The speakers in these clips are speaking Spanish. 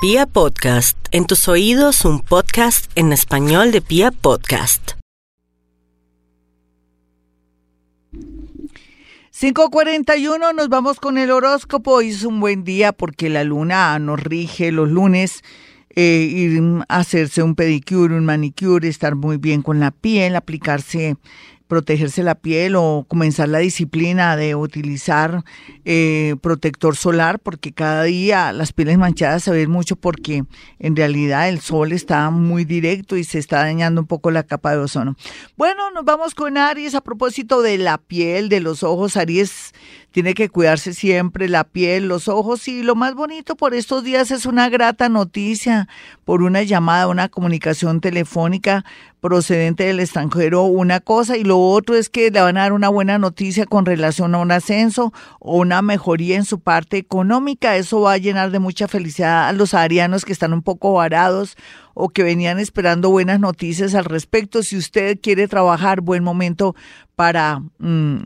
Pia Podcast, en tus oídos un podcast en español de Pia Podcast. 541, nos vamos con el horóscopo. Hoy es un buen día porque la luna nos rige los lunes. Eh, ir a hacerse un pedicure, un manicure, estar muy bien con la piel, aplicarse protegerse la piel o comenzar la disciplina de utilizar eh, protector solar, porque cada día las pieles manchadas se ven mucho porque en realidad el sol está muy directo y se está dañando un poco la capa de ozono. Bueno, nos vamos con Aries a propósito de la piel, de los ojos. Aries tiene que cuidarse siempre la piel, los ojos y lo más bonito por estos días es una grata noticia por una llamada, una comunicación telefónica procedente del extranjero una cosa y lo otro es que le van a dar una buena noticia con relación a un ascenso o una mejoría en su parte económica. Eso va a llenar de mucha felicidad a los arianos que están un poco varados o que venían esperando buenas noticias al respecto. Si usted quiere trabajar, buen momento para, mm,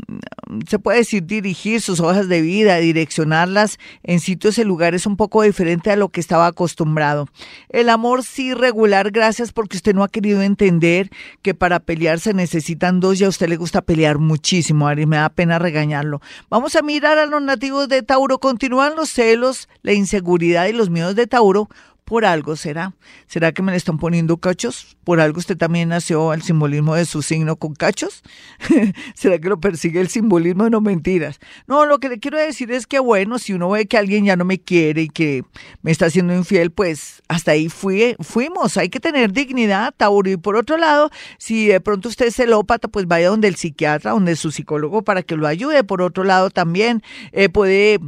se puede decir, dirigir sus hojas de vida, direccionarlas en sitios y lugares un poco diferente a lo que estaba acostumbrado. El amor sí regular, gracias porque usted no ha querido entender que para pelear se necesitan dos y a usted le gusta pelear muchísimo, Ari, me da pena regañarlo. Vamos a mirar a los nativos de Tauro, continúan los celos, la inseguridad y los miedos de Tauro por algo será. ¿Será que me le están poniendo cachos? ¿Por algo usted también nació al simbolismo de su signo con cachos? ¿Será que lo persigue el simbolismo? No mentiras. No, lo que le quiero decir es que, bueno, si uno ve que alguien ya no me quiere y que me está haciendo infiel, pues hasta ahí fui, fuimos. Hay que tener dignidad, Tauro. Y por otro lado, si de pronto usted es celópata, pues vaya donde el psiquiatra, donde su psicólogo para que lo ayude. Por otro lado, también eh, puede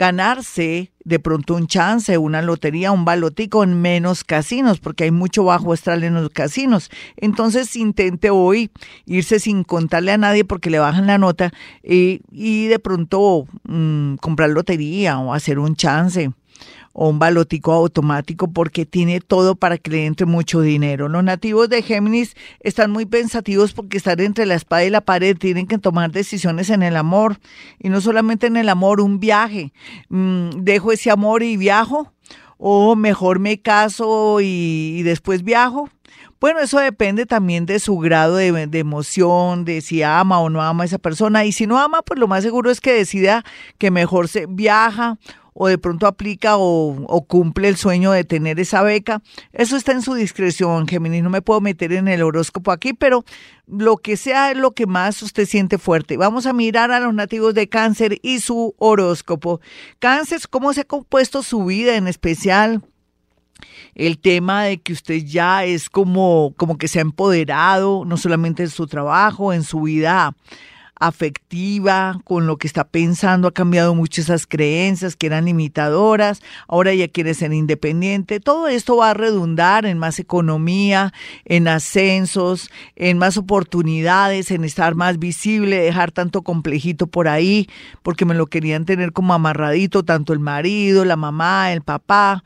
ganarse de pronto un chance, una lotería, un balotico en menos casinos, porque hay mucho bajo astral en los casinos. Entonces intente hoy irse sin contarle a nadie porque le bajan la nota y, y de pronto mm, comprar lotería o hacer un chance o un balotico automático porque tiene todo para que le entre mucho dinero. Los nativos de Géminis están muy pensativos porque están entre la espada y la pared, tienen que tomar decisiones en el amor y no solamente en el amor, un viaje. Mm, dejo ese amor y viajo o mejor me caso y, después viajo. Bueno, eso depende también de su grado de, emoción, de si ama o no ama a esa persona. Y si no ama, pues lo más seguro es que decida que mejor se viaja o de pronto aplica o, cumple el sueño de tener esa beca. Eso está en su discreción, Géminis. No me puedo meter en el horóscopo aquí, pero lo que sea es lo que más usted siente fuerte. Vamos a mirar a los nativos de cáncer y su horóscopo. Cáncer, ¿cómo se ha compuesto su vida en especial? el tema de que usted ya es como, como que se ha empoderado, no solamente en su trabajo, en su vida afectiva, con lo que está pensando, ha cambiado mucho esas creencias que eran limitadoras, ahora ya quiere ser independiente. Todo esto va a redundar en más economía, en ascensos, en más oportunidades, en estar más visible, dejar tanto complejito por ahí, porque me lo querían tener como amarradito, tanto el marido, la mamá, el papá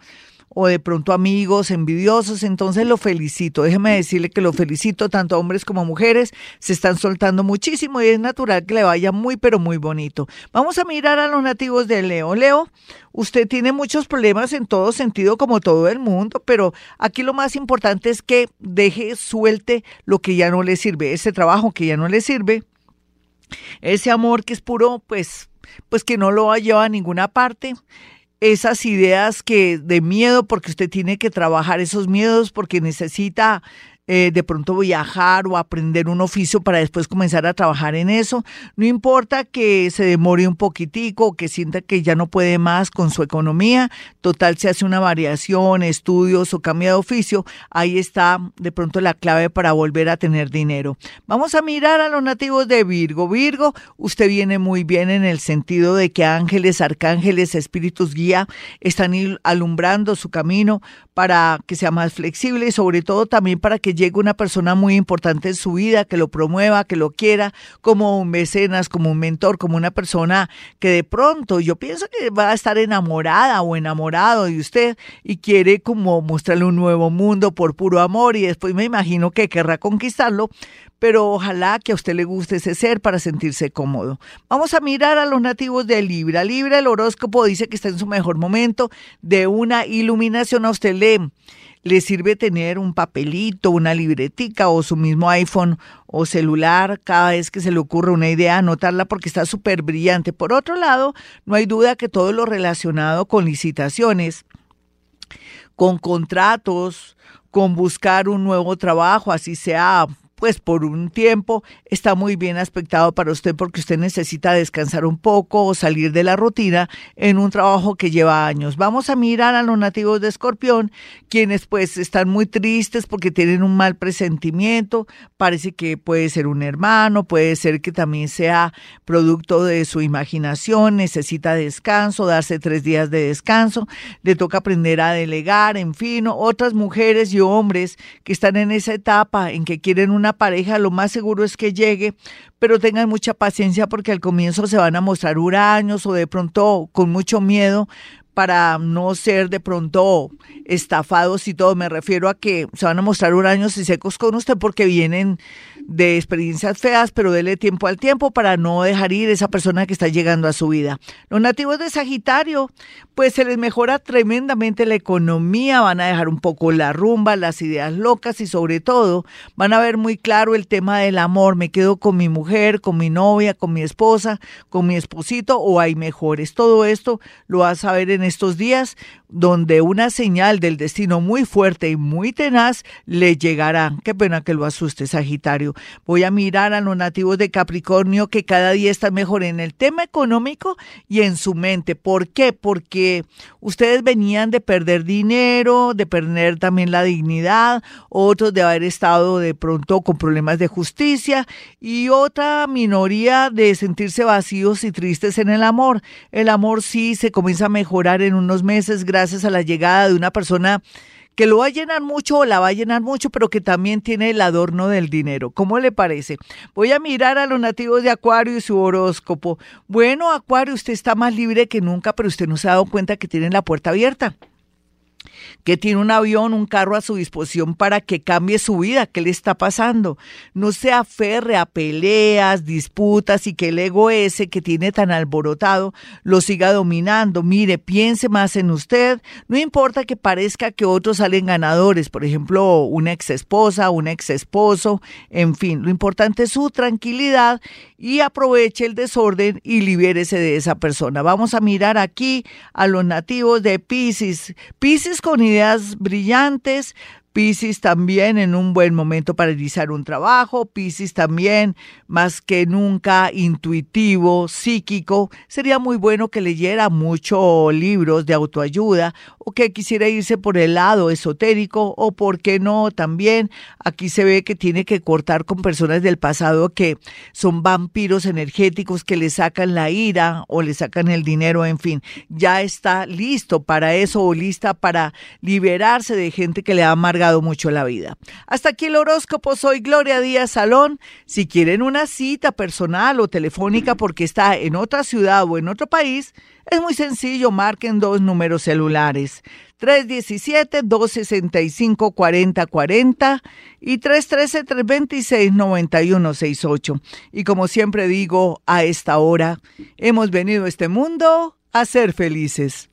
o de pronto amigos envidiosos, entonces lo felicito. Déjeme decirle que lo felicito, tanto hombres como mujeres se están soltando muchísimo y es natural que le vaya muy, pero muy bonito. Vamos a mirar a los nativos de Leo. Leo, usted tiene muchos problemas en todo sentido, como todo el mundo, pero aquí lo más importante es que deje, suelte lo que ya no le sirve, ese trabajo que ya no le sirve, ese amor que es puro, pues, pues que no lo lleva a ninguna parte esas ideas que de miedo, porque usted tiene que trabajar esos miedos, porque necesita eh, de pronto viajar o aprender un oficio para después comenzar a trabajar en eso. No importa que se demore un poquitico, que sienta que ya no puede más con su economía, total se hace una variación, estudios o cambia de oficio, ahí está de pronto la clave para volver a tener dinero. Vamos a mirar a los nativos de Virgo. Virgo, usted viene muy bien en el sentido de que ángeles, arcángeles, espíritus guía están alumbrando su camino para que sea más flexible y sobre todo también para que llegue una persona muy importante en su vida, que lo promueva, que lo quiera, como un mecenas, como un mentor, como una persona que de pronto yo pienso que va a estar enamorada o enamorado de usted y quiere como mostrarle un nuevo mundo por puro amor y después me imagino que querrá conquistarlo, pero ojalá que a usted le guste ese ser para sentirse cómodo. Vamos a mirar a los nativos de Libra. Libra, el horóscopo dice que está en su mejor momento de una iluminación. A usted le, le sirve tener un papelito, una libretica o su mismo iPhone o celular cada vez que se le ocurre una idea, anotarla porque está súper brillante. Por otro lado, no hay duda que todo lo relacionado con licitaciones, con contratos, con buscar un nuevo trabajo, así sea pues por un tiempo está muy bien aspectado para usted porque usted necesita descansar un poco o salir de la rutina en un trabajo que lleva años. Vamos a mirar a los nativos de Escorpión, quienes pues están muy tristes porque tienen un mal presentimiento, parece que puede ser un hermano, puede ser que también sea producto de su imaginación, necesita descanso, darse tres días de descanso, le toca aprender a delegar, en fin, otras mujeres y hombres que están en esa etapa en que quieren un una pareja, lo más seguro es que llegue, pero tengan mucha paciencia porque al comienzo se van a mostrar huraños o de pronto con mucho miedo para no ser de pronto estafados y todo. Me refiero a que se van a mostrar huraños y secos con usted porque vienen de experiencias feas, pero dele tiempo al tiempo para no dejar ir esa persona que está llegando a su vida. Los nativos de Sagitario, pues se les mejora tremendamente la economía, van a dejar un poco la rumba, las ideas locas y sobre todo van a ver muy claro el tema del amor. Me quedo con mi mujer, con mi novia, con mi esposa, con mi esposito o hay mejores. Todo esto lo vas a ver en estos días donde una señal del destino muy fuerte y muy tenaz le llegará. Qué pena que lo asuste, Sagitario. Voy a mirar a los nativos de Capricornio que cada día están mejor en el tema económico y en su mente. ¿Por qué? Porque ustedes venían de perder dinero, de perder también la dignidad, otros de haber estado de pronto con problemas de justicia y otra minoría de sentirse vacíos y tristes en el amor. El amor sí se comienza a mejorar en unos meses gracias a la llegada de una persona que lo va a llenar mucho o la va a llenar mucho, pero que también tiene el adorno del dinero. ¿Cómo le parece? Voy a mirar a los nativos de Acuario y su horóscopo. Bueno, Acuario, usted está más libre que nunca, pero usted no se ha dado cuenta que tiene la puerta abierta que tiene un avión, un carro a su disposición para que cambie su vida. ¿Qué le está pasando? No se aferre a peleas, disputas y que el ego ese que tiene tan alborotado lo siga dominando. Mire, piense más en usted. No importa que parezca que otros salen ganadores, por ejemplo, una ex esposa, un ex esposo, en fin. Lo importante es su tranquilidad y aproveche el desorden y libérese de esa persona. Vamos a mirar aquí a los nativos de Pisces. Pisces con ideas brillantes, Piscis también en un buen momento para realizar un trabajo, Piscis también más que nunca intuitivo, psíquico. Sería muy bueno que leyera muchos libros de autoayuda o que quisiera irse por el lado esotérico o, por qué no, también aquí se ve que tiene que cortar con personas del pasado que son vampiros energéticos que le sacan la ira o le sacan el dinero, en fin, ya está listo para eso o lista para liberarse de gente que le ha mucho la vida. Hasta aquí el horóscopo. Soy Gloria Díaz Salón. Si quieren una cita personal o telefónica porque está en otra ciudad o en otro país, es muy sencillo. Marquen dos números celulares. 317-265-4040 y 313-326-9168. Y como siempre digo, a esta hora hemos venido a este mundo a ser felices.